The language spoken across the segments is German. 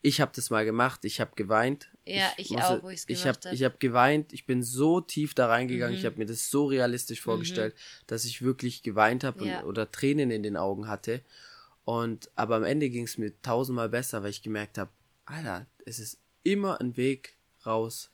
Ich habe das mal gemacht, ich habe geweint. Ja, ich, ich auch, wo ich's ich habe. Ich habe geweint, ich bin so tief da reingegangen, mhm. ich habe mir das so realistisch vorgestellt, mhm. dass ich wirklich geweint habe ja. oder Tränen in den Augen hatte. Und aber am Ende ging es mir tausendmal besser, weil ich gemerkt habe, Alter, es ist immer ein Weg raus.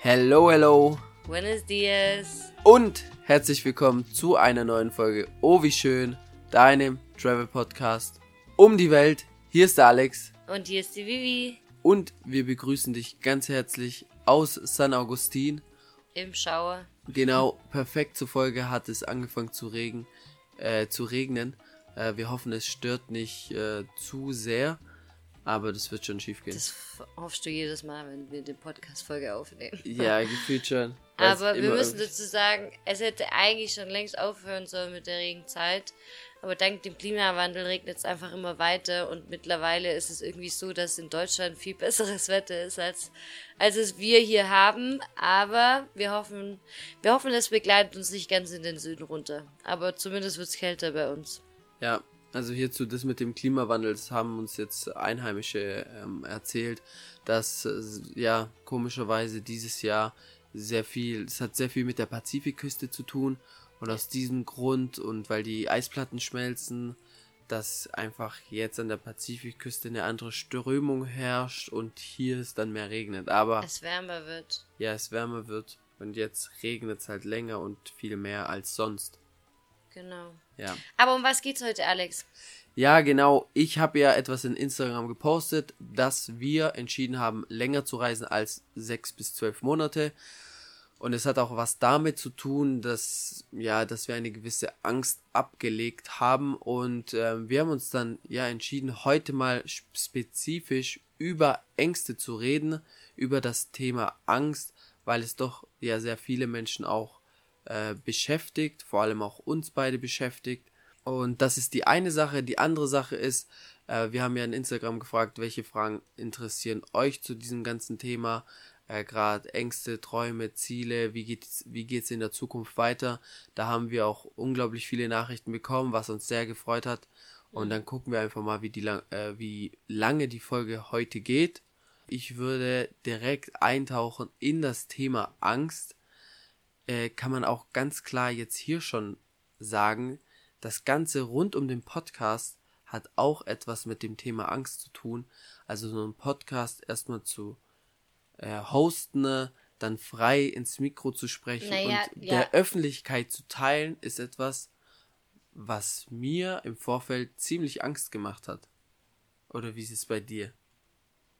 Hello, hello. Buenos dias. Und herzlich willkommen zu einer neuen Folge Oh wie schön, deinem Travel Podcast um die Welt hier ist der Alex. Und hier ist die Vivi. Und wir begrüßen dich ganz herzlich aus San Augustin. Im Schauer. Genau, perfekt zur Folge hat es angefangen zu regen, äh, zu regnen. Äh, wir hoffen, es stört nicht äh, zu sehr, aber das wird schon schief gehen. Das hoffst du jedes Mal, wenn wir die Podcast-Folge aufnehmen. Ja, gefühlt schon. Aber wir müssen dazu sagen, es hätte eigentlich schon längst aufhören sollen mit der Regenzeit. Aber dank dem Klimawandel regnet es einfach immer weiter und mittlerweile ist es irgendwie so, dass in Deutschland viel besseres Wetter ist, als, als es wir hier haben. Aber wir hoffen, wir hoffen, es begleitet uns nicht ganz in den Süden runter. Aber zumindest wird es kälter bei uns. Ja, also hierzu das mit dem Klimawandel, das haben uns jetzt Einheimische ähm, erzählt, dass äh, ja komischerweise dieses Jahr sehr viel, es hat sehr viel mit der Pazifikküste zu tun und aus diesem Grund und weil die Eisplatten schmelzen, dass einfach jetzt an der Pazifikküste eine andere Strömung herrscht und hier es dann mehr regnet. Aber es wärmer wird. Ja, es wärmer wird und jetzt regnet es halt länger und viel mehr als sonst. Genau. Ja. Aber um was geht's heute, Alex? Ja, genau. Ich habe ja etwas in Instagram gepostet, dass wir entschieden haben, länger zu reisen als sechs bis zwölf Monate. Und es hat auch was damit zu tun, dass, ja, dass wir eine gewisse Angst abgelegt haben. Und äh, wir haben uns dann ja entschieden, heute mal spezifisch über Ängste zu reden, über das Thema Angst, weil es doch ja sehr viele Menschen auch äh, beschäftigt, vor allem auch uns beide beschäftigt. Und das ist die eine Sache. Die andere Sache ist, äh, wir haben ja in Instagram gefragt, welche Fragen interessieren euch zu diesem ganzen Thema äh, gerade Ängste, Träume, Ziele, wie geht's, wie geht's in der Zukunft weiter. Da haben wir auch unglaublich viele Nachrichten bekommen, was uns sehr gefreut hat. Und dann gucken wir einfach mal, wie, die lang, äh, wie lange die Folge heute geht. Ich würde direkt eintauchen in das Thema Angst. Äh, kann man auch ganz klar jetzt hier schon sagen, das Ganze rund um den Podcast hat auch etwas mit dem Thema Angst zu tun. Also so ein Podcast erstmal zu äh, hosten, dann frei ins Mikro zu sprechen naja, und ja. der Öffentlichkeit zu teilen, ist etwas, was mir im Vorfeld ziemlich Angst gemacht hat. Oder wie ist es bei dir?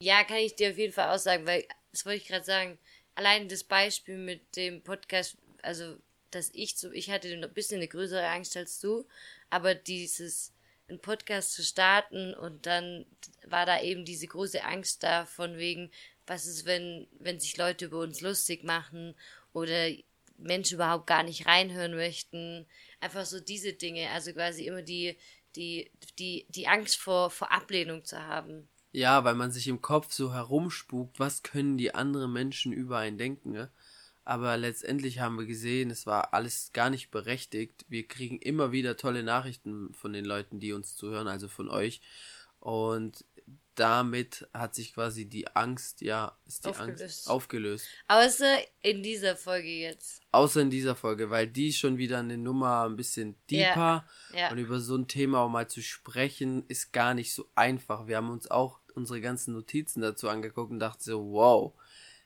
Ja, kann ich dir auf jeden Fall aussagen, weil, das wollte ich gerade sagen, allein das Beispiel mit dem Podcast, also, dass ich so, ich hatte ein bisschen eine größere Angst als du, aber dieses, einen Podcast zu starten und dann war da eben diese große Angst da von wegen, was ist, wenn, wenn sich Leute über uns lustig machen oder Menschen überhaupt gar nicht reinhören möchten. Einfach so diese Dinge, also quasi immer die, die, die, die Angst vor, vor Ablehnung zu haben. Ja, weil man sich im Kopf so herumspukt, was können die anderen Menschen über einen denken, ne? Aber letztendlich haben wir gesehen, es war alles gar nicht berechtigt. Wir kriegen immer wieder tolle Nachrichten von den Leuten, die uns zuhören, also von euch. Und damit hat sich quasi die Angst, ja, ist die aufgelöst. Angst aufgelöst. Außer in dieser Folge jetzt. Außer in dieser Folge, weil die ist schon wieder eine Nummer ein bisschen deeper. Ja, ja. Und über so ein Thema auch mal zu sprechen, ist gar nicht so einfach. Wir haben uns auch unsere ganzen Notizen dazu angeguckt und dachten so, wow,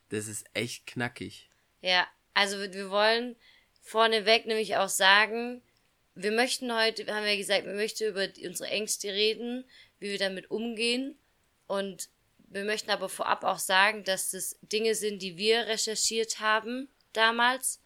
das ist echt knackig. Ja, also wir wollen vorneweg nämlich auch sagen, wir möchten heute, haben wir gesagt, wir möchten über unsere Ängste reden, wie wir damit umgehen und wir möchten aber vorab auch sagen, dass das Dinge sind, die wir recherchiert haben damals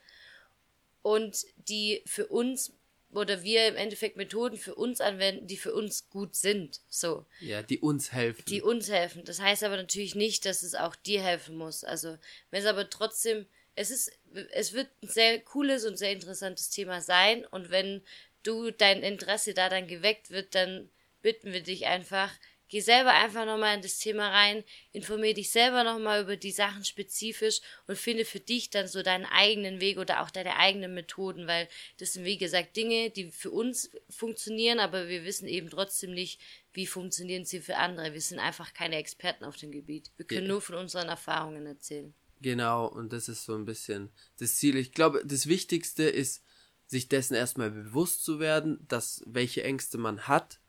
und die für uns oder wir im Endeffekt Methoden für uns anwenden, die für uns gut sind. So. Ja, die uns helfen. Die uns helfen. Das heißt aber natürlich nicht, dass es auch dir helfen muss. Also, wenn es aber trotzdem, es ist, es wird ein sehr cooles und sehr interessantes Thema sein und wenn du dein Interesse da dann geweckt wird, dann bitten wir dich einfach, Geh selber einfach nochmal in das Thema rein, informier dich selber nochmal über die Sachen spezifisch und finde für dich dann so deinen eigenen Weg oder auch deine eigenen Methoden, weil das sind wie gesagt Dinge, die für uns funktionieren, aber wir wissen eben trotzdem nicht, wie funktionieren sie für andere. Wir sind einfach keine Experten auf dem Gebiet. Wir können ja. nur von unseren Erfahrungen erzählen. Genau, und das ist so ein bisschen das Ziel. Ich glaube, das Wichtigste ist, sich dessen erstmal bewusst zu werden, dass welche Ängste man hat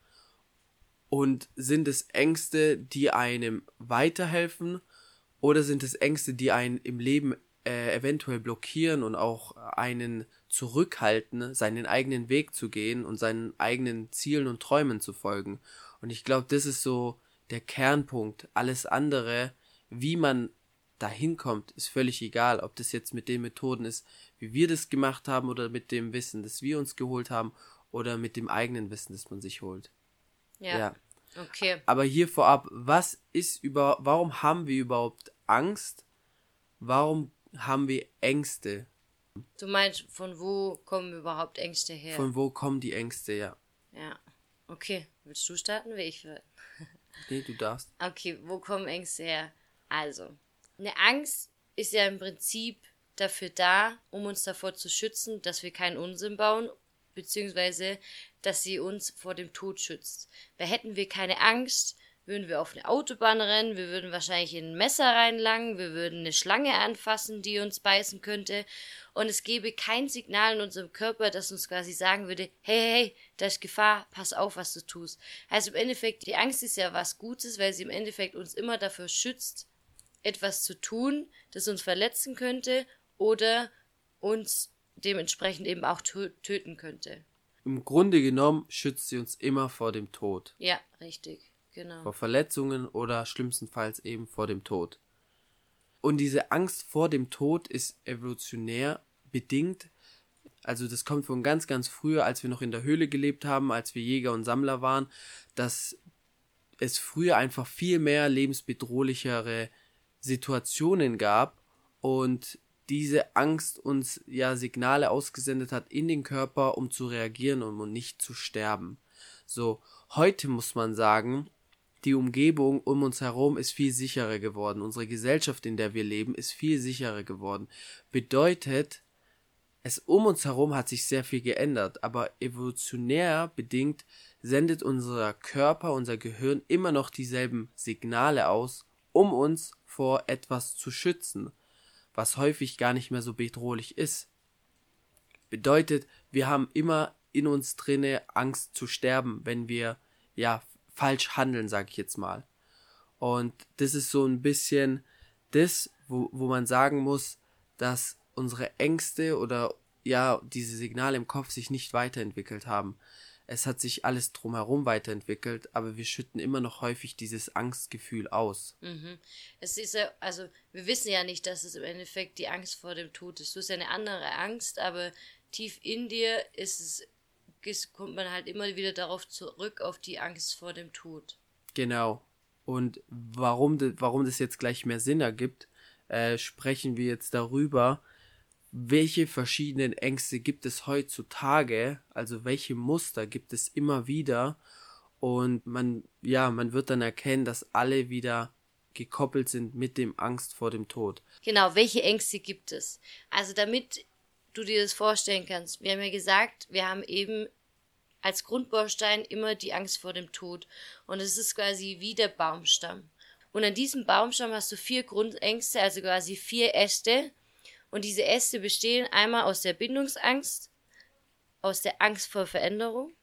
und sind es Ängste, die einem weiterhelfen oder sind es Ängste, die einen im Leben äh, eventuell blockieren und auch einen zurückhalten, seinen eigenen Weg zu gehen und seinen eigenen Zielen und Träumen zu folgen. Und ich glaube, das ist so der Kernpunkt. Alles andere, wie man dahin kommt, ist völlig egal, ob das jetzt mit den Methoden ist, wie wir das gemacht haben oder mit dem Wissen, das wir uns geholt haben oder mit dem eigenen Wissen, das man sich holt. Ja. ja. Okay. Aber hier vorab, was ist über, warum haben wir überhaupt Angst? Warum haben wir Ängste? Du meinst, von wo kommen überhaupt Ängste her? Von wo kommen die Ängste, ja. Ja. Okay. Willst du starten? Will ich? nee, du darfst. Okay, wo kommen Ängste her? Also, eine Angst ist ja im Prinzip dafür da, um uns davor zu schützen, dass wir keinen Unsinn bauen beziehungsweise dass sie uns vor dem Tod schützt. Weil hätten wir keine Angst, würden wir auf eine Autobahn rennen, wir würden wahrscheinlich in ein Messer reinlangen, wir würden eine Schlange anfassen, die uns beißen könnte, und es gäbe kein Signal in unserem Körper, das uns quasi sagen würde, hey, hey, hey, da ist Gefahr, pass auf, was du tust. Also im Endeffekt, die Angst ist ja was Gutes, weil sie im Endeffekt uns immer dafür schützt, etwas zu tun, das uns verletzen könnte oder uns dementsprechend eben auch töten könnte. Im Grunde genommen schützt sie uns immer vor dem Tod. Ja, richtig, genau. Vor Verletzungen oder schlimmstenfalls eben vor dem Tod. Und diese Angst vor dem Tod ist evolutionär bedingt. Also das kommt von ganz, ganz früher, als wir noch in der Höhle gelebt haben, als wir Jäger und Sammler waren, dass es früher einfach viel mehr lebensbedrohlichere Situationen gab und diese Angst uns ja Signale ausgesendet hat in den Körper, um zu reagieren und um nicht zu sterben. So, heute muss man sagen, die Umgebung um uns herum ist viel sicherer geworden. Unsere Gesellschaft, in der wir leben, ist viel sicherer geworden. Bedeutet, es um uns herum hat sich sehr viel geändert, aber evolutionär bedingt sendet unser Körper, unser Gehirn immer noch dieselben Signale aus, um uns vor etwas zu schützen was häufig gar nicht mehr so bedrohlich ist. Bedeutet, wir haben immer in uns drinne Angst zu sterben, wenn wir ja falsch handeln, sag ich jetzt mal. Und das ist so ein bisschen das, wo, wo man sagen muss, dass unsere Ängste oder ja diese Signale im Kopf sich nicht weiterentwickelt haben es hat sich alles drumherum weiterentwickelt, aber wir schütten immer noch häufig dieses Angstgefühl aus. Mhm. Es ist ja, also wir wissen ja nicht, dass es im Endeffekt die Angst vor dem Tod ist. Du hast ja eine andere Angst, aber tief in dir ist es, kommt man halt immer wieder darauf zurück, auf die Angst vor dem Tod. Genau. Und warum, warum das jetzt gleich mehr Sinn ergibt, äh, sprechen wir jetzt darüber, welche verschiedenen Ängste gibt es heutzutage, also welche Muster gibt es immer wieder und man, ja, man wird dann erkennen, dass alle wieder gekoppelt sind mit dem Angst vor dem Tod. Genau, welche Ängste gibt es? Also damit du dir das vorstellen kannst, wir haben ja gesagt, wir haben eben als Grundbaustein immer die Angst vor dem Tod und es ist quasi wie der Baumstamm. Und an diesem Baumstamm hast du vier Grundängste, also quasi vier Äste, und diese Äste bestehen einmal aus der Bindungsangst, aus der Angst vor Veränderung,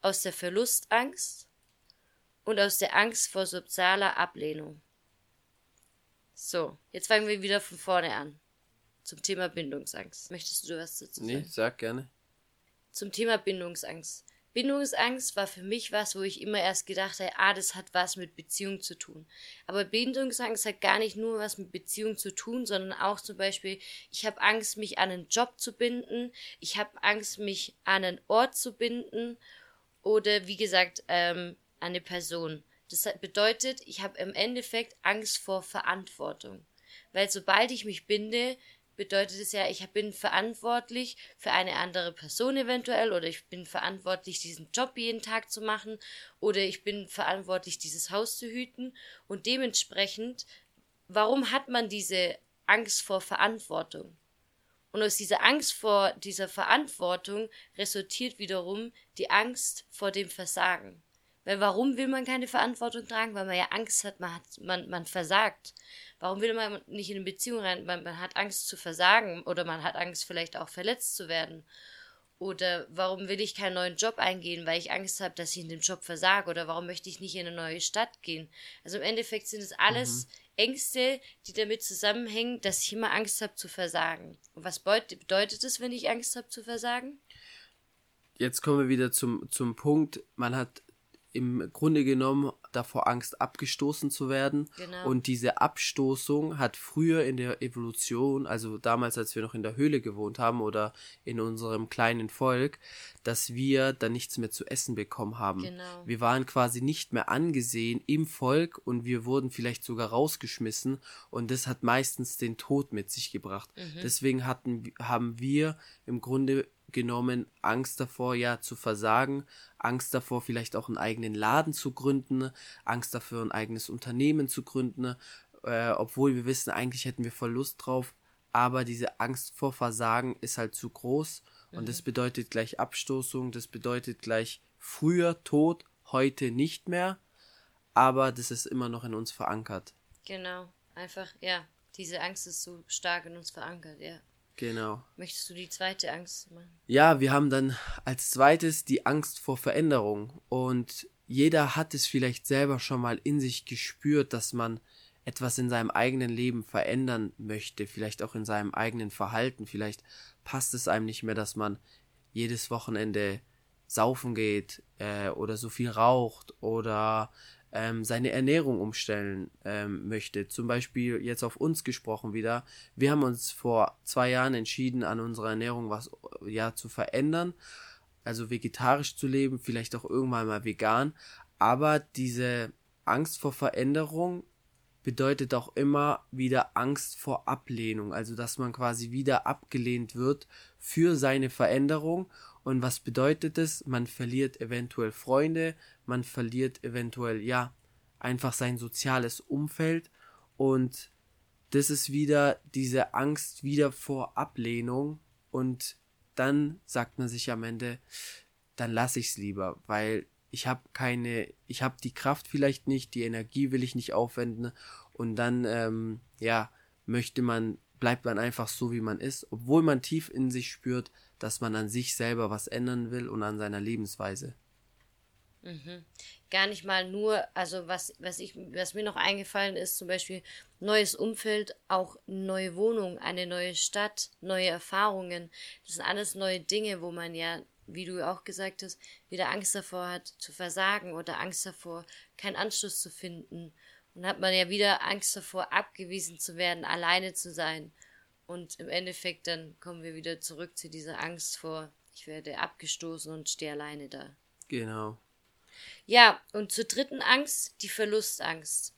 aus der Verlustangst und aus der Angst vor sozialer Ablehnung. So, jetzt fangen wir wieder von vorne an. Zum Thema Bindungsangst. Möchtest du was dazu sagen? Nee, sag gerne. Zum Thema Bindungsangst. Bindungsangst war für mich was, wo ich immer erst gedacht habe, ah, das hat was mit Beziehung zu tun. Aber Bindungsangst hat gar nicht nur was mit Beziehung zu tun, sondern auch zum Beispiel, ich habe Angst, mich an einen Job zu binden, ich habe Angst, mich an einen Ort zu binden oder wie gesagt, ähm, an eine Person. Das bedeutet, ich habe im Endeffekt Angst vor Verantwortung. Weil sobald ich mich binde, bedeutet es ja, ich bin verantwortlich für eine andere Person eventuell oder ich bin verantwortlich, diesen Job jeden Tag zu machen oder ich bin verantwortlich, dieses Haus zu hüten und dementsprechend, warum hat man diese Angst vor Verantwortung? Und aus dieser Angst vor dieser Verantwortung resultiert wiederum die Angst vor dem Versagen. Weil warum will man keine Verantwortung tragen? Weil man ja Angst hat, man, hat, man, man versagt. Warum will man nicht in eine Beziehung rein? Man, man hat Angst zu versagen oder man hat Angst vielleicht auch verletzt zu werden. Oder warum will ich keinen neuen Job eingehen, weil ich Angst habe, dass ich in dem Job versage? Oder warum möchte ich nicht in eine neue Stadt gehen? Also im Endeffekt sind es alles mhm. Ängste, die damit zusammenhängen, dass ich immer Angst habe zu versagen. Und was bedeutet es, wenn ich Angst habe zu versagen? Jetzt kommen wir wieder zum, zum Punkt, man hat im Grunde genommen davor Angst, abgestoßen zu werden. Genau. Und diese Abstoßung hat früher in der Evolution, also damals, als wir noch in der Höhle gewohnt haben oder in unserem kleinen Volk, dass wir dann nichts mehr zu essen bekommen haben. Genau. Wir waren quasi nicht mehr angesehen im Volk und wir wurden vielleicht sogar rausgeschmissen und das hat meistens den Tod mit sich gebracht. Mhm. Deswegen hatten, haben wir im Grunde genommen Angst davor, ja, zu versagen, Angst davor, vielleicht auch einen eigenen Laden zu gründen, Angst dafür, ein eigenes Unternehmen zu gründen, äh, obwohl wir wissen, eigentlich hätten wir voll Lust drauf, aber diese Angst vor Versagen ist halt zu groß und mhm. das bedeutet gleich Abstoßung, das bedeutet gleich früher Tod, heute nicht mehr, aber das ist immer noch in uns verankert. Genau, einfach, ja, diese Angst ist so stark in uns verankert, ja. Genau. Möchtest du die zweite Angst machen? Ja, wir haben dann als zweites die Angst vor Veränderung. Und jeder hat es vielleicht selber schon mal in sich gespürt, dass man etwas in seinem eigenen Leben verändern möchte, vielleicht auch in seinem eigenen Verhalten. Vielleicht passt es einem nicht mehr, dass man jedes Wochenende saufen geht äh, oder so viel raucht oder ähm, seine Ernährung umstellen ähm, möchte. Zum Beispiel jetzt auf uns gesprochen wieder. Wir haben uns vor zwei Jahren entschieden, an unserer Ernährung was ja zu verändern. Also vegetarisch zu leben, vielleicht auch irgendwann mal vegan. Aber diese Angst vor Veränderung bedeutet auch immer wieder Angst vor Ablehnung, also dass man quasi wieder abgelehnt wird für seine Veränderung. Und was bedeutet es? Man verliert eventuell Freunde, man verliert eventuell, ja, einfach sein soziales Umfeld. Und das ist wieder diese Angst wieder vor Ablehnung. Und dann sagt man sich am Ende, dann lasse ich es lieber, weil ich habe keine, ich habe die Kraft vielleicht nicht, die Energie will ich nicht aufwenden. Und dann, ähm, ja, möchte man, bleibt man einfach so, wie man ist, obwohl man tief in sich spürt, dass man an sich selber was ändern will und an seiner Lebensweise. Mhm. Gar nicht mal nur, also was, was ich, was mir noch eingefallen ist, zum Beispiel neues Umfeld, auch neue Wohnung, eine neue Stadt, neue Erfahrungen. Das sind alles neue Dinge, wo man ja wie du auch gesagt hast, wieder Angst davor hat, zu versagen oder Angst davor, keinen Anschluss zu finden. Und hat man ja wieder Angst davor, abgewiesen zu werden, alleine zu sein. Und im Endeffekt dann kommen wir wieder zurück zu dieser Angst vor, ich werde abgestoßen und stehe alleine da. Genau. Ja, und zur dritten Angst, die Verlustangst.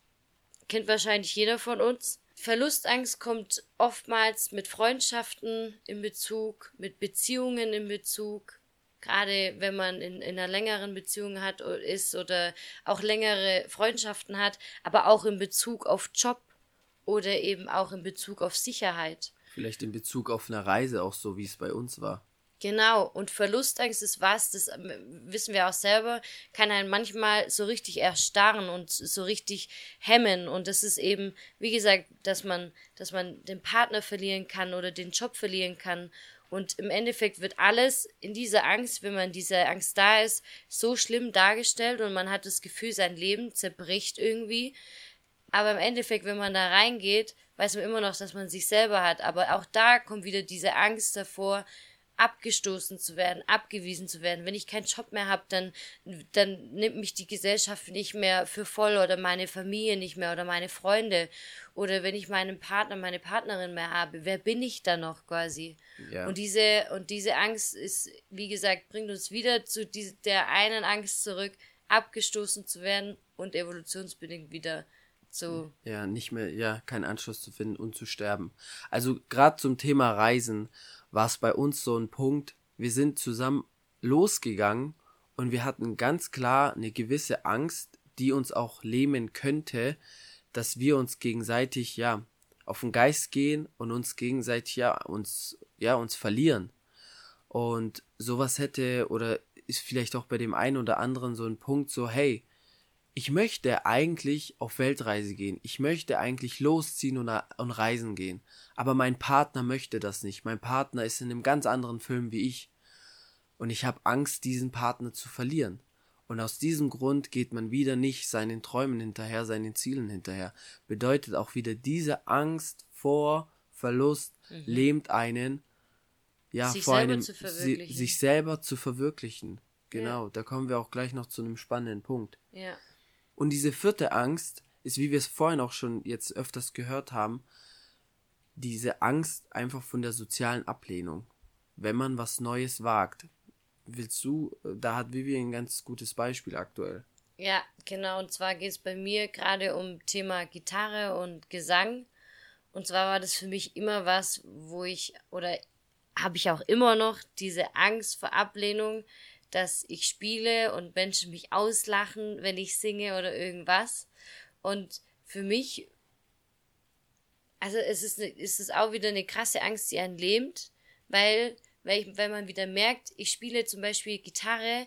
Kennt wahrscheinlich jeder von uns. Verlustangst kommt oftmals mit Freundschaften in Bezug, mit Beziehungen in Bezug, gerade wenn man in, in einer längeren Beziehung hat ist oder auch längere Freundschaften hat, aber auch in Bezug auf Job oder eben auch in Bezug auf Sicherheit. Vielleicht in Bezug auf eine Reise auch so, wie es bei uns war. Genau, und Verlustangst ist was, das ähm, wissen wir auch selber, kann einen manchmal so richtig erstarren und so richtig hemmen. Und das ist eben, wie gesagt, dass man, dass man den Partner verlieren kann oder den Job verlieren kann und im Endeffekt wird alles in dieser Angst, wenn man diese Angst da ist, so schlimm dargestellt und man hat das Gefühl, sein Leben zerbricht irgendwie. Aber im Endeffekt, wenn man da reingeht, weiß man immer noch, dass man sich selber hat. Aber auch da kommt wieder diese Angst davor, abgestoßen zu werden, abgewiesen zu werden. Wenn ich keinen Job mehr habe, dann, dann nimmt mich die Gesellschaft nicht mehr für voll oder meine Familie nicht mehr oder meine Freunde. Oder wenn ich meinen Partner, meine Partnerin mehr habe, wer bin ich da noch quasi? Ja. Und diese, und diese Angst ist, wie gesagt, bringt uns wieder zu diese, der einen Angst zurück, abgestoßen zu werden und evolutionsbedingt wieder So. Ja, nicht mehr, ja, keinen Anschluss zu finden und zu sterben. Also gerade zum Thema Reisen war es bei uns so ein Punkt, wir sind zusammen losgegangen und wir hatten ganz klar eine gewisse Angst, die uns auch lähmen könnte, dass wir uns gegenseitig, ja, auf den Geist gehen und uns gegenseitig, ja, uns, ja, uns verlieren. Und sowas hätte oder ist vielleicht auch bei dem einen oder anderen so ein Punkt so, hey, ich möchte eigentlich auf Weltreise gehen. Ich möchte eigentlich losziehen und, und reisen gehen. Aber mein Partner möchte das nicht. Mein Partner ist in einem ganz anderen Film wie ich. Und ich habe Angst, diesen Partner zu verlieren. Und aus diesem Grund geht man wieder nicht seinen Träumen hinterher, seinen Zielen hinterher. Bedeutet auch wieder diese Angst vor Verlust mhm. lähmt einen, ja, sich vor einem, si sich selber zu verwirklichen. Genau, ja. da kommen wir auch gleich noch zu einem spannenden Punkt. Ja. Und diese vierte Angst ist, wie wir es vorhin auch schon jetzt öfters gehört haben, diese Angst einfach von der sozialen Ablehnung. Wenn man was Neues wagt. Willst du, da hat Vivian ein ganz gutes Beispiel aktuell. Ja, genau. Und zwar geht es bei mir gerade um Thema Gitarre und Gesang. Und zwar war das für mich immer was, wo ich, oder habe ich auch immer noch diese Angst vor Ablehnung, dass ich spiele und Menschen mich auslachen, wenn ich singe oder irgendwas. Und für mich, also es ist, ne, es auch wieder eine krasse Angst, die einen lähmt, weil, weil, ich, weil man wieder merkt, ich spiele zum Beispiel Gitarre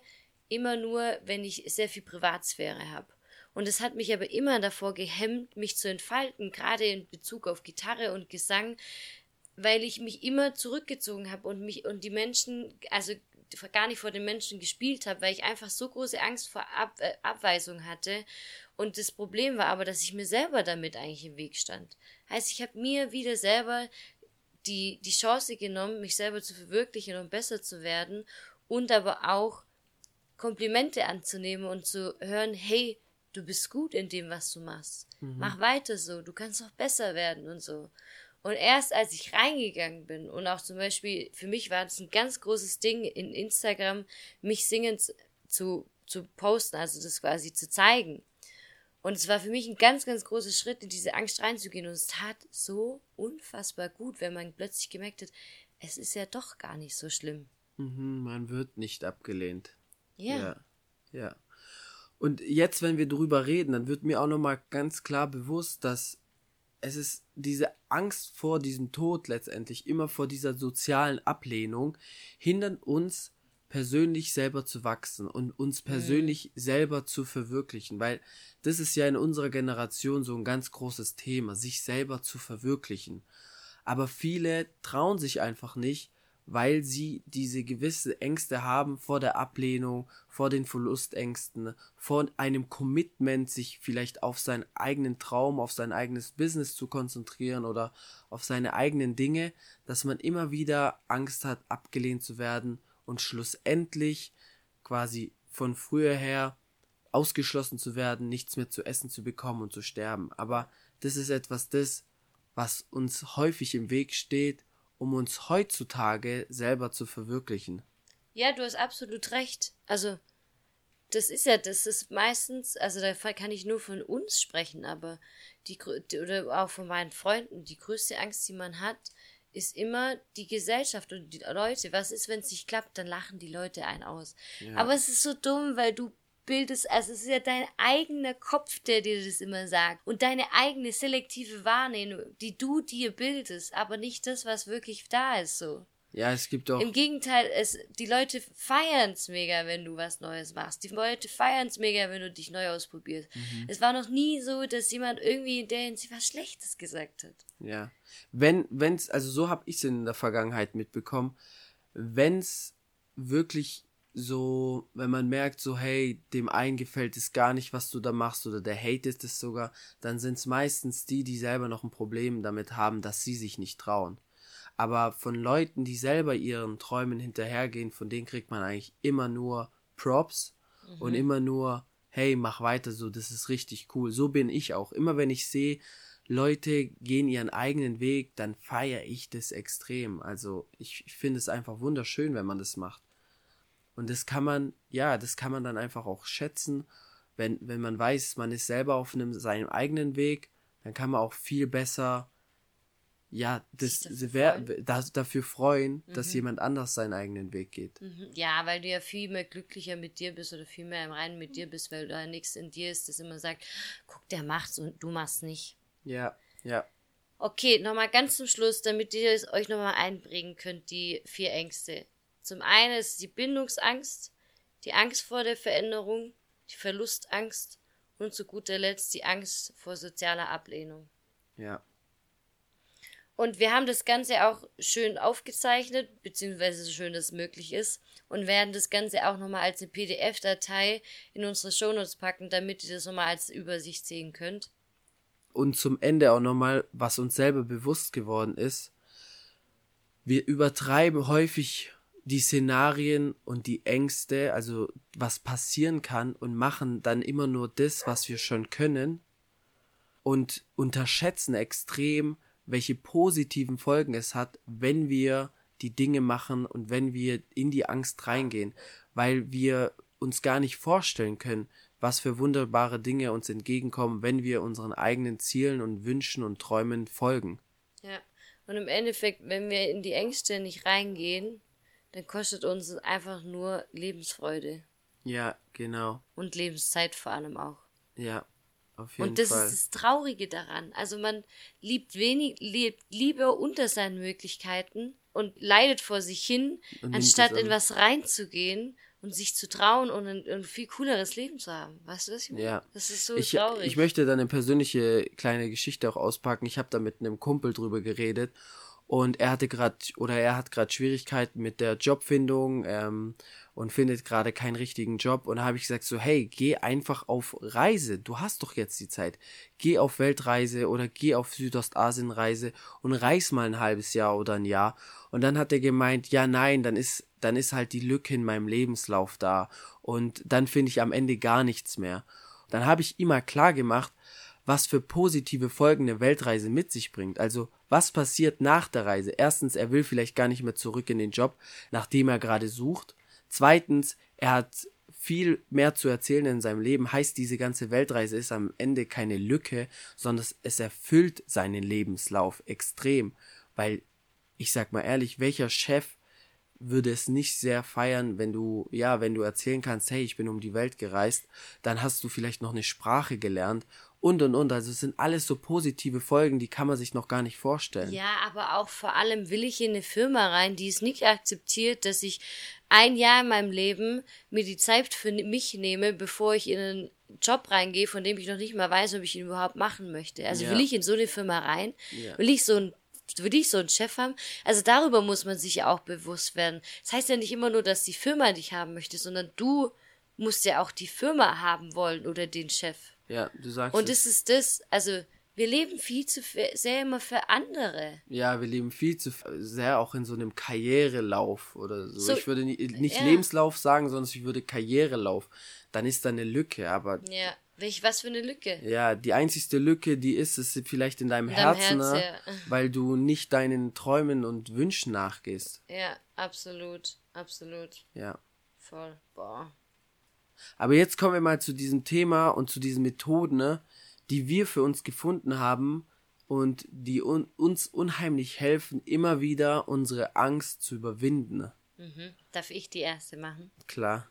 immer nur, wenn ich sehr viel Privatsphäre habe. Und es hat mich aber immer davor gehemmt, mich zu entfalten, gerade in Bezug auf Gitarre und Gesang, weil ich mich immer zurückgezogen habe und mich und die Menschen, also gar nicht vor den Menschen gespielt habe, weil ich einfach so große Angst vor Ab äh, Abweisung hatte. Und das Problem war aber, dass ich mir selber damit eigentlich im Weg stand. Heißt, ich habe mir wieder selber die, die Chance genommen, mich selber zu verwirklichen und besser zu werden und aber auch Komplimente anzunehmen und zu hören, hey, du bist gut in dem, was du machst. Mhm. Mach weiter so, du kannst auch besser werden und so. Und erst als ich reingegangen bin und auch zum Beispiel, für mich war das ein ganz großes Ding in Instagram, mich singend zu, zu posten, also das quasi zu zeigen. Und es war für mich ein ganz, ganz großer Schritt, in diese Angst reinzugehen. Und es tat so unfassbar gut, wenn man plötzlich gemerkt hat, es ist ja doch gar nicht so schlimm. Mhm, man wird nicht abgelehnt. Ja. ja. Ja. Und jetzt, wenn wir drüber reden, dann wird mir auch nochmal ganz klar bewusst, dass es ist diese Angst vor diesem Tod letztendlich, immer vor dieser sozialen Ablehnung, hindern uns persönlich selber zu wachsen und uns mhm. persönlich mhm. selber zu verwirklichen, weil das ist ja in unserer Generation so ein ganz großes Thema, sich selber zu verwirklichen. Aber viele trauen sich einfach nicht, weil sie diese gewisse Ängste haben vor der Ablehnung, vor den Verlustängsten, vor einem Commitment, sich vielleicht auf seinen eigenen Traum, auf sein eigenes Business zu konzentrieren oder auf seine eigenen Dinge, dass man immer wieder Angst hat, abgelehnt zu werden und schlussendlich quasi von früher her ausgeschlossen zu werden, nichts mehr zu essen zu bekommen und zu sterben. Aber das ist etwas das, was uns häufig im Weg steht um uns heutzutage selber zu verwirklichen. Ja, du hast absolut recht. Also, das ist ja, das ist meistens, also da kann ich nur von uns sprechen, aber die, oder auch von meinen Freunden, die größte Angst, die man hat, ist immer die Gesellschaft und die Leute. Was ist, wenn es nicht klappt? Dann lachen die Leute einen aus. Ja. Aber es ist so dumm, weil du bildest, also es ist ja dein eigener Kopf, der dir das immer sagt. Und deine eigene selektive Wahrnehmung, die du dir bildest, aber nicht das, was wirklich da ist, so. Ja, es gibt doch. Im Gegenteil, es, die Leute feiern es mega, wenn du was Neues machst. Die Leute feiern es mega, wenn du dich neu ausprobierst. Mhm. Es war noch nie so, dass jemand irgendwie in der Hinsicht was Schlechtes gesagt hat. Ja. Wenn, wenn's, also so habe ich es in der Vergangenheit mitbekommen, wenn es wirklich so, wenn man merkt, so, hey, dem einen gefällt es gar nicht, was du da machst, oder der hatet es sogar, dann sind es meistens die, die selber noch ein Problem damit haben, dass sie sich nicht trauen. Aber von Leuten, die selber ihren Träumen hinterhergehen, von denen kriegt man eigentlich immer nur Props mhm. und immer nur, hey, mach weiter so, das ist richtig cool. So bin ich auch. Immer wenn ich sehe, Leute gehen ihren eigenen Weg, dann feiere ich das extrem. Also ich, ich finde es einfach wunderschön, wenn man das macht. Und das kann man, ja, das kann man dann einfach auch schätzen, wenn, wenn man weiß, man ist selber auf einem, seinem eigenen Weg, dann kann man auch viel besser ja, das, dafür, wer, freuen. Das, dafür freuen, mhm. dass jemand anders seinen eigenen Weg geht. Mhm. Ja, weil du ja viel mehr glücklicher mit dir bist oder viel mehr im Reinen mit dir bist, weil da nichts in dir ist, das immer sagt, guck, der macht's und du machst nicht. Ja, ja. Okay, nochmal ganz zum Schluss, damit ihr es euch nochmal einbringen könnt, die vier Ängste. Zum einen ist die Bindungsangst, die Angst vor der Veränderung, die Verlustangst und zu guter Letzt die Angst vor sozialer Ablehnung. Ja. Und wir haben das Ganze auch schön aufgezeichnet, beziehungsweise so schön das möglich ist, und werden das Ganze auch nochmal als eine PDF-Datei in unsere Shownotes packen, damit ihr das nochmal als Übersicht sehen könnt. Und zum Ende auch nochmal, was uns selber bewusst geworden ist, wir übertreiben häufig die Szenarien und die Ängste, also was passieren kann, und machen dann immer nur das, was wir schon können, und unterschätzen extrem, welche positiven Folgen es hat, wenn wir die Dinge machen und wenn wir in die Angst reingehen, weil wir uns gar nicht vorstellen können, was für wunderbare Dinge uns entgegenkommen, wenn wir unseren eigenen Zielen und Wünschen und Träumen folgen. Ja, und im Endeffekt, wenn wir in die Ängste nicht reingehen, dann kostet uns einfach nur Lebensfreude. Ja, genau. Und Lebenszeit vor allem auch. Ja. Auf jeden und das Fall. ist das Traurige daran. Also man liebt wenig, lebt lieber unter seinen Möglichkeiten und leidet vor sich hin, anstatt in was reinzugehen und sich zu trauen und ein, ein, viel cooleres Leben zu haben. Weißt du, meine? Ja. Das ist so ich, traurig. Ich möchte da eine persönliche kleine Geschichte auch auspacken. Ich habe da mit einem Kumpel drüber geredet und er hatte gerade oder er hat gerade Schwierigkeiten mit der Jobfindung ähm, und findet gerade keinen richtigen Job. Und da habe ich gesagt so hey geh einfach auf Reise. Du hast doch jetzt die Zeit. Geh auf Weltreise oder geh auf Südostasienreise und reis mal ein halbes Jahr oder ein Jahr. Und dann hat er gemeint ja nein dann ist dann ist halt die Lücke in meinem Lebenslauf da. Und dann finde ich am Ende gar nichts mehr. Dann habe ich immer klar gemacht was für positive Folgen eine Weltreise mit sich bringt. Also was passiert nach der Reise? Erstens, er will vielleicht gar nicht mehr zurück in den Job, nachdem er gerade sucht. Zweitens, er hat viel mehr zu erzählen in seinem Leben. Heißt, diese ganze Weltreise ist am Ende keine Lücke, sondern es erfüllt seinen Lebenslauf extrem. Weil, ich sag mal ehrlich, welcher Chef würde es nicht sehr feiern, wenn du, ja, wenn du erzählen kannst, hey, ich bin um die Welt gereist, dann hast du vielleicht noch eine Sprache gelernt und und und. Also es sind alles so positive Folgen, die kann man sich noch gar nicht vorstellen. Ja, aber auch vor allem will ich in eine Firma rein, die es nicht akzeptiert, dass ich ein Jahr in meinem Leben mir die Zeit für mich nehme, bevor ich in einen Job reingehe, von dem ich noch nicht mal weiß, ob ich ihn überhaupt machen möchte. Also ja. will ich in so eine Firma rein? Ja. Will ich so ein will ich so einen Chef haben? Also darüber muss man sich ja auch bewusst werden. Das heißt ja nicht immer nur, dass die Firma dich haben möchte, sondern du musst ja auch die Firma haben wollen oder den Chef. Ja, du sagst Und es ist das, also wir leben viel zu sehr immer für andere. Ja, wir leben viel zu sehr auch in so einem Karrierelauf oder so. so ich würde nicht, nicht ja. Lebenslauf sagen, sondern ich würde Karrierelauf. Dann ist da eine Lücke, aber. Ja. Welch, was für eine Lücke? Ja, die einzigste Lücke, die ist es vielleicht in deinem, in deinem Herzen, Herz, ne? ja. weil du nicht deinen Träumen und Wünschen nachgehst. Ja, absolut, absolut. Ja. Voll, boah. Aber jetzt kommen wir mal zu diesem Thema und zu diesen Methoden, ne, die wir für uns gefunden haben und die un uns unheimlich helfen, immer wieder unsere Angst zu überwinden. Mhm. Darf ich die erste machen? Klar.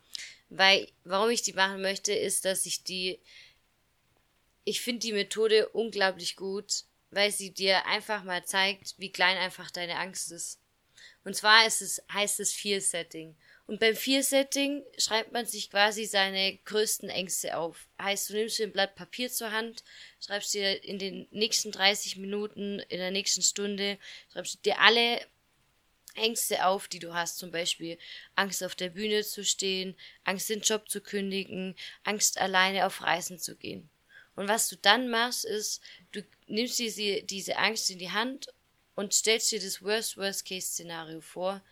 Weil, warum ich die machen möchte, ist, dass ich die, ich finde die Methode unglaublich gut, weil sie dir einfach mal zeigt, wie klein einfach deine Angst ist. Und zwar ist es, heißt es Fear-Setting. Und beim Fear-Setting schreibt man sich quasi seine größten Ängste auf. Heißt, du nimmst dir ein Blatt Papier zur Hand, schreibst dir in den nächsten 30 Minuten, in der nächsten Stunde, schreibst dir alle Ängste auf, die du hast, zum Beispiel Angst auf der Bühne zu stehen, Angst den Job zu kündigen, Angst alleine auf Reisen zu gehen. Und was du dann machst, ist, du nimmst diese, diese Angst in die Hand und stellst dir das Worst-Worst-Case-Szenario vor,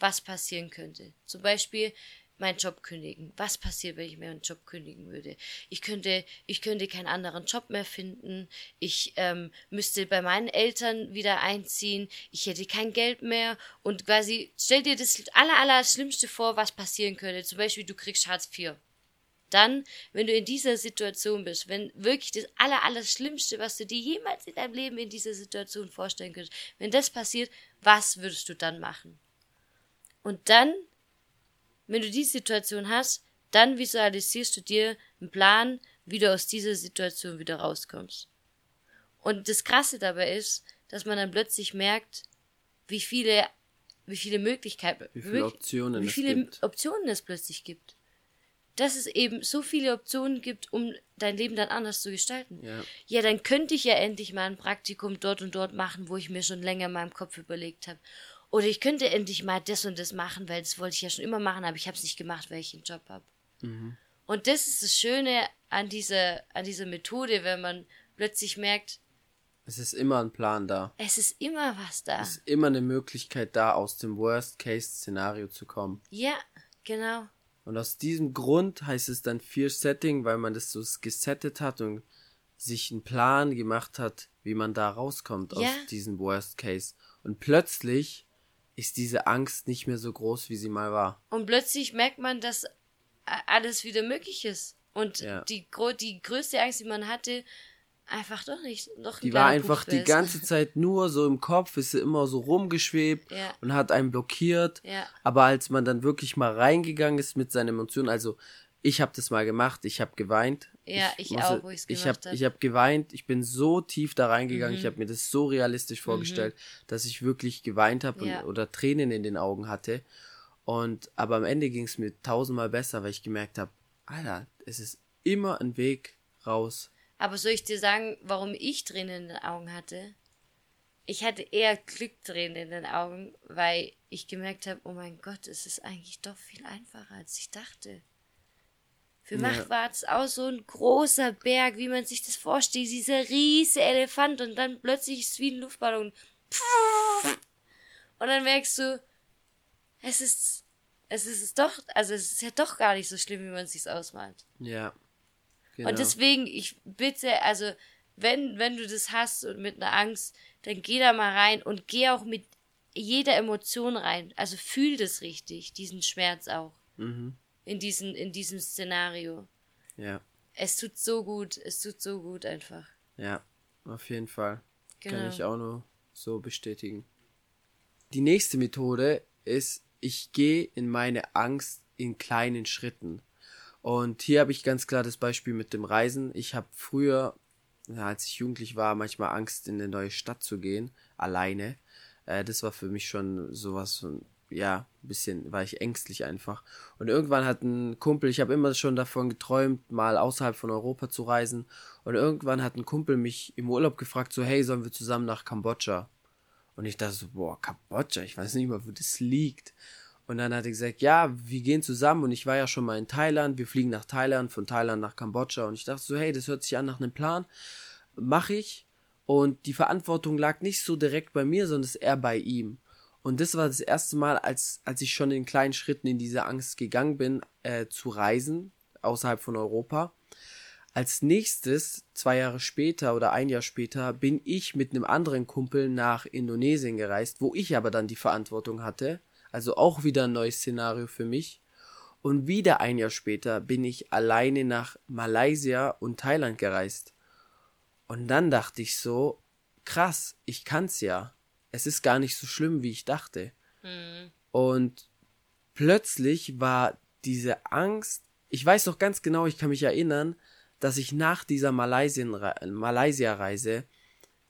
was passieren könnte. Zum Beispiel, meinen Job kündigen. Was passiert, wenn ich mir einen Job kündigen würde? Ich könnte, ich könnte keinen anderen Job mehr finden. Ich ähm, müsste bei meinen Eltern wieder einziehen. Ich hätte kein Geld mehr. Und quasi, stell dir das aller, aller Schlimmste vor, was passieren könnte. Zum Beispiel, du kriegst Hartz IV. dann, wenn du in dieser Situation bist, wenn wirklich das aller, aller Schlimmste, was du dir jemals in deinem Leben in dieser Situation vorstellen könntest, wenn das passiert, was würdest du dann machen? Und dann, wenn du die Situation hast, dann visualisierst du dir einen Plan, wie du aus dieser Situation wieder rauskommst. Und das Krasse dabei ist, dass man dann plötzlich merkt, wie viele, wie viele Möglichkeiten, wie viele Optionen, wie viele es, Optionen es plötzlich gibt. Dass es eben so viele Optionen gibt, um dein Leben dann anders zu gestalten. Ja. ja, dann könnte ich ja endlich mal ein Praktikum dort und dort machen, wo ich mir schon länger in meinem Kopf überlegt habe. Oder ich könnte endlich mal das und das machen, weil das wollte ich ja schon immer machen, aber ich habe es nicht gemacht, weil ich einen Job habe. Mhm. Und das ist das Schöne an dieser, an dieser Methode, wenn man plötzlich merkt, es ist immer ein Plan da. Es ist immer was da. Es ist immer eine Möglichkeit da, aus dem Worst-Case-Szenario zu kommen. Ja, genau. Und aus diesem Grund heißt es dann Fear Setting, weil man das so gesettet hat und sich einen Plan gemacht hat, wie man da rauskommt ja. aus diesem Worst Case. Und plötzlich ist diese Angst nicht mehr so groß, wie sie mal war. Und plötzlich merkt man, dass alles wieder möglich ist. Und ja. die, die größte Angst, die man hatte, einfach doch nicht. Doch die war einfach die ganze Zeit nur so im Kopf, ist sie immer so rumgeschwebt ja. und hat einen blockiert. Ja. Aber als man dann wirklich mal reingegangen ist mit seinen Emotionen, also ich habe das mal gemacht, ich habe geweint. Ja, ich, ich auch, wo ich gemacht habe. Ich habe geweint, ich bin so tief da reingegangen, mhm. ich habe mir das so realistisch vorgestellt, mhm. dass ich wirklich geweint habe ja. oder Tränen in den Augen hatte. Und aber am Ende ging es mir tausendmal besser, weil ich gemerkt habe, Alter, es ist immer ein Weg raus. Aber soll ich dir sagen, warum ich Tränen in den Augen hatte? Ich hatte eher Glücktränen in den Augen, weil ich gemerkt habe, oh mein Gott, es ist eigentlich doch viel einfacher, als ich dachte. Für ja. mich war es auch so ein großer Berg, wie man sich das vorstellt, dieser riesige Elefant und dann plötzlich ist es wie ein Luftballon. Und dann merkst du, es ist, es ist doch, also es ist ja doch gar nicht so schlimm, wie man es sich ausmalt. Ja. Genau. Und deswegen, ich bitte, also, wenn, wenn du das hast und mit einer Angst, dann geh da mal rein und geh auch mit jeder Emotion rein. Also fühl das richtig, diesen Schmerz auch. Mhm. In, diesen, in diesem Szenario. Ja. Es tut so gut, es tut so gut einfach. Ja, auf jeden Fall. Genau. Kann ich auch nur so bestätigen. Die nächste Methode ist, ich gehe in meine Angst in kleinen Schritten. Und hier habe ich ganz klar das Beispiel mit dem Reisen. Ich habe früher, als ich jugendlich war, manchmal Angst, in eine neue Stadt zu gehen, alleine. Äh, das war für mich schon sowas von, ja, ein bisschen, war ich ängstlich einfach. Und irgendwann hat ein Kumpel, ich habe immer schon davon geträumt, mal außerhalb von Europa zu reisen. Und irgendwann hat ein Kumpel mich im Urlaub gefragt, so, hey, sollen wir zusammen nach Kambodscha? Und ich dachte so, boah, Kambodscha, ich weiß nicht mal, wo das liegt. Und dann hat er gesagt, ja, wir gehen zusammen und ich war ja schon mal in Thailand, wir fliegen nach Thailand, von Thailand nach Kambodscha und ich dachte so, hey, das hört sich an nach einem Plan, mache ich. Und die Verantwortung lag nicht so direkt bei mir, sondern eher bei ihm. Und das war das erste Mal, als, als ich schon in kleinen Schritten in diese Angst gegangen bin, äh, zu reisen, außerhalb von Europa. Als nächstes, zwei Jahre später oder ein Jahr später, bin ich mit einem anderen Kumpel nach Indonesien gereist, wo ich aber dann die Verantwortung hatte also auch wieder ein neues Szenario für mich. Und wieder ein Jahr später bin ich alleine nach Malaysia und Thailand gereist. Und dann dachte ich so, krass, ich kann's ja. Es ist gar nicht so schlimm, wie ich dachte. Mhm. Und plötzlich war diese Angst, ich weiß noch ganz genau, ich kann mich erinnern, dass ich nach dieser Malaysia-Reise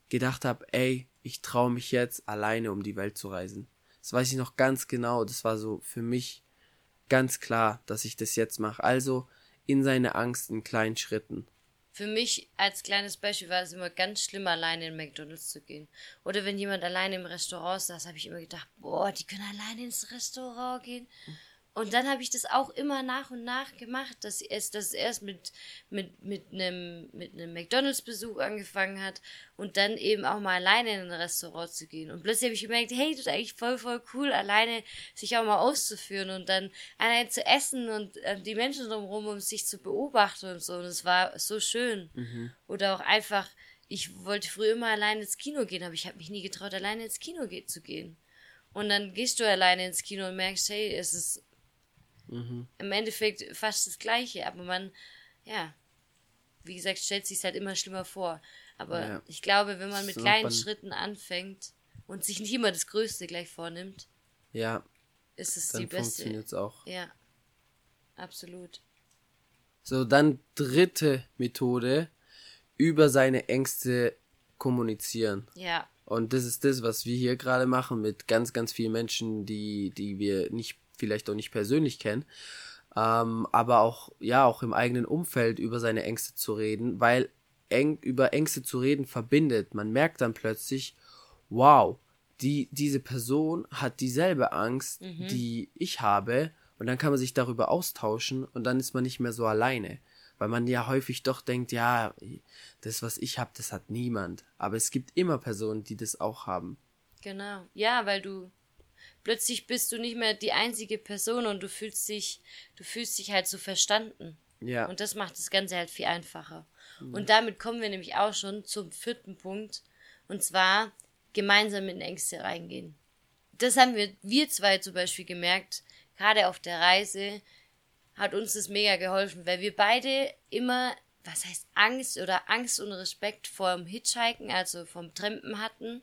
gedacht habe, ey, ich traue mich jetzt alleine um die Welt zu reisen. Das weiß ich noch ganz genau. Das war so für mich ganz klar, dass ich das jetzt mache. Also in seine Angst in kleinen Schritten. Für mich als kleines Beispiel war es immer ganz schlimm, alleine in McDonalds zu gehen. Oder wenn jemand alleine im Restaurant saß, habe ich immer gedacht, boah, die können alleine ins Restaurant gehen. Und dann habe ich das auch immer nach und nach gemacht, dass es das erst mit mit mit einem mit einem McDonald's Besuch angefangen hat und dann eben auch mal alleine in ein Restaurant zu gehen. Und plötzlich habe ich gemerkt, hey, das ist eigentlich voll voll cool, alleine sich auch mal auszuführen und dann allein zu essen und äh, die Menschen drumherum, um sich zu beobachten und so. Und es war so schön. Mhm. Oder auch einfach, ich wollte früher immer alleine ins Kino gehen, aber ich habe mich nie getraut, alleine ins Kino zu gehen. Und dann gehst du alleine ins Kino und merkst, hey, es ist Mhm. Im Endeffekt fast das Gleiche, aber man, ja, wie gesagt, stellt sich halt immer schlimmer vor. Aber ja. ich glaube, wenn man mit so kleinen Schritten anfängt und sich nicht immer das Größte gleich vornimmt, ja, ist es die beste. Funktioniert's auch. Ja, absolut. So, dann dritte Methode, über seine Ängste kommunizieren. Ja. Und das ist das, was wir hier gerade machen mit ganz, ganz vielen Menschen, die, die wir nicht, vielleicht auch nicht persönlich kennen. Ähm, aber auch, ja, auch im eigenen Umfeld über seine Ängste zu reden, weil eng, über Ängste zu reden verbindet. Man merkt dann plötzlich, wow, die, diese Person hat dieselbe Angst, mhm. die ich habe und dann kann man sich darüber austauschen und dann ist man nicht mehr so alleine. Weil man ja häufig doch denkt, ja, das, was ich habe, das hat niemand. Aber es gibt immer Personen, die das auch haben. Genau. Ja, weil du plötzlich bist du nicht mehr die einzige Person und du fühlst dich, du fühlst dich halt so verstanden. Ja. Und das macht das Ganze halt viel einfacher. Mhm. Und damit kommen wir nämlich auch schon zum vierten Punkt. Und zwar gemeinsam in Ängste reingehen. Das haben wir, wir zwei zum Beispiel gemerkt, gerade auf der Reise hat uns das mega geholfen, weil wir beide immer, was heißt Angst oder Angst und Respekt vor dem Hitchhiken, also vom Trampen hatten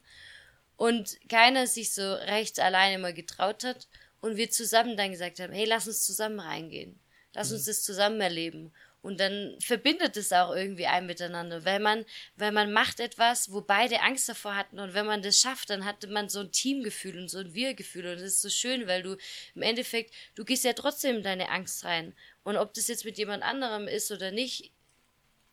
und keiner sich so recht alleine mal getraut hat und wir zusammen dann gesagt haben, hey, lass uns zusammen reingehen. Lass uns mhm. das zusammen erleben. Und dann verbindet es auch irgendwie ein miteinander, weil man, weil man macht etwas, wo beide Angst davor hatten und wenn man das schafft, dann hatte man so ein Teamgefühl und so ein Wir-Gefühl und das ist so schön, weil du im Endeffekt, du gehst ja trotzdem in deine Angst rein und ob das jetzt mit jemand anderem ist oder nicht,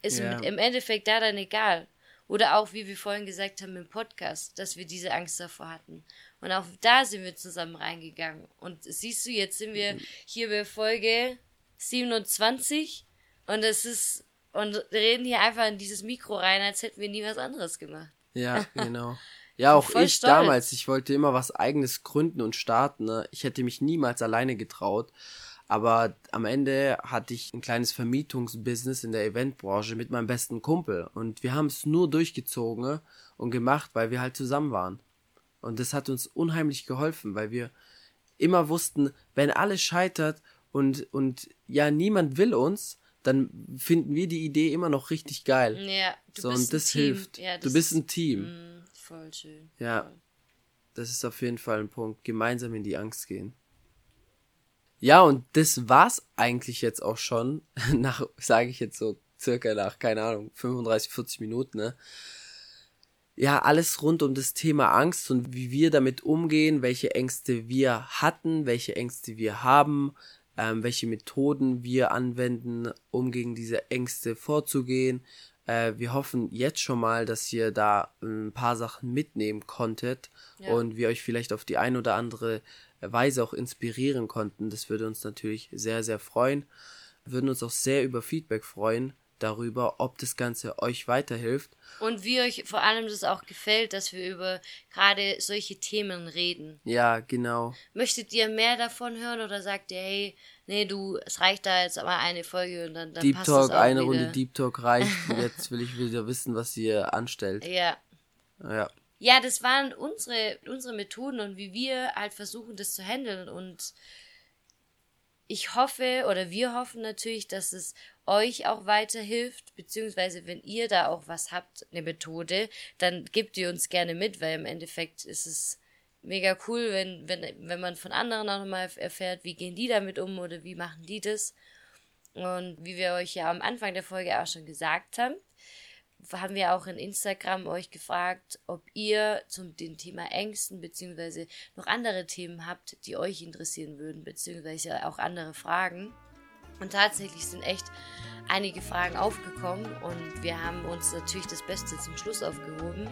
ist ja. im Endeffekt da dann egal. Oder auch, wie wir vorhin gesagt haben im Podcast, dass wir diese Angst davor hatten. Und auch da sind wir zusammen reingegangen. Und siehst du, jetzt sind wir hier bei Folge 27 und es ist, und reden hier einfach in dieses Mikro rein, als hätten wir nie was anderes gemacht. Ja, genau. Ja, auch ich stolz. damals, ich wollte immer was eigenes gründen und starten. Ne? Ich hätte mich niemals alleine getraut. Aber am Ende hatte ich ein kleines Vermietungsbusiness in der Eventbranche mit meinem besten Kumpel. Und wir haben es nur durchgezogen und gemacht, weil wir halt zusammen waren. Und das hat uns unheimlich geholfen, weil wir immer wussten, wenn alles scheitert und, und ja, niemand will uns, dann finden wir die Idee immer noch richtig geil. Ja, du so, bist und das Team. hilft. Ja, das du bist ein Team. Mh, voll schön. Ja. Voll. Das ist auf jeden Fall ein Punkt. Gemeinsam in die Angst gehen. Ja, und das war's eigentlich jetzt auch schon. Nach, sage ich jetzt so circa nach, keine Ahnung, 35, 40 Minuten, ne? Ja, alles rund um das Thema Angst und wie wir damit umgehen, welche Ängste wir hatten, welche Ängste wir haben, ähm, welche Methoden wir anwenden, um gegen diese Ängste vorzugehen. Äh, wir hoffen jetzt schon mal, dass ihr da ein paar Sachen mitnehmen konntet ja. und wir euch vielleicht auf die ein oder andere Weise auch inspirieren konnten. Das würde uns natürlich sehr, sehr freuen. Wir würden uns auch sehr über Feedback freuen darüber, ob das Ganze euch weiterhilft. Und wie euch vor allem das auch gefällt, dass wir über gerade solche Themen reden. Ja, genau. Möchtet ihr mehr davon hören oder sagt ihr, hey, nee, du, es reicht da jetzt aber eine Folge und dann, dann Deep passt Talk, auch eine wieder. Runde Deep Talk reicht. jetzt will ich wieder wissen, was ihr anstellt. Ja. Ja. Ja, das waren unsere, unsere Methoden und wie wir halt versuchen, das zu handeln und ich hoffe oder wir hoffen natürlich, dass es euch auch weiterhilft, beziehungsweise wenn ihr da auch was habt, eine Methode, dann gebt ihr uns gerne mit, weil im Endeffekt ist es mega cool, wenn, wenn, wenn man von anderen auch nochmal erfährt, wie gehen die damit um oder wie machen die das. Und wie wir euch ja am Anfang der Folge auch schon gesagt haben, haben wir auch in Instagram euch gefragt, ob ihr zum dem Thema Ängsten beziehungsweise noch andere Themen habt, die euch interessieren würden, beziehungsweise auch andere Fragen. Und tatsächlich sind echt einige Fragen aufgekommen und wir haben uns natürlich das Beste zum Schluss aufgehoben.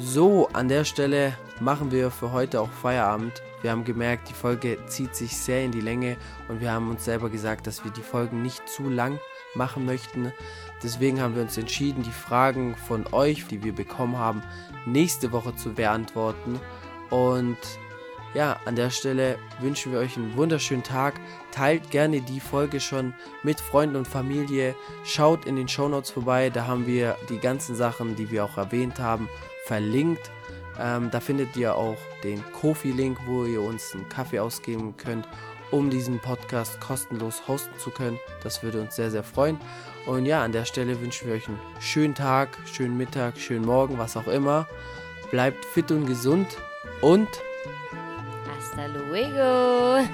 So, an der Stelle machen wir für heute auch Feierabend. Wir haben gemerkt, die Folge zieht sich sehr in die Länge und wir haben uns selber gesagt, dass wir die Folgen nicht zu lang machen möchten. Deswegen haben wir uns entschieden, die Fragen von euch, die wir bekommen haben, nächste Woche zu beantworten. Und ja, an der Stelle wünschen wir euch einen wunderschönen Tag. Teilt gerne die Folge schon mit Freunden und Familie. Schaut in den Shownotes vorbei, da haben wir die ganzen Sachen, die wir auch erwähnt haben, verlinkt. Ähm, da findet ihr auch den Kofi-Link, wo ihr uns einen Kaffee ausgeben könnt um diesen Podcast kostenlos hosten zu können. Das würde uns sehr, sehr freuen. Und ja, an der Stelle wünschen wir euch einen schönen Tag, schönen Mittag, schönen Morgen, was auch immer. Bleibt fit und gesund und Hasta luego.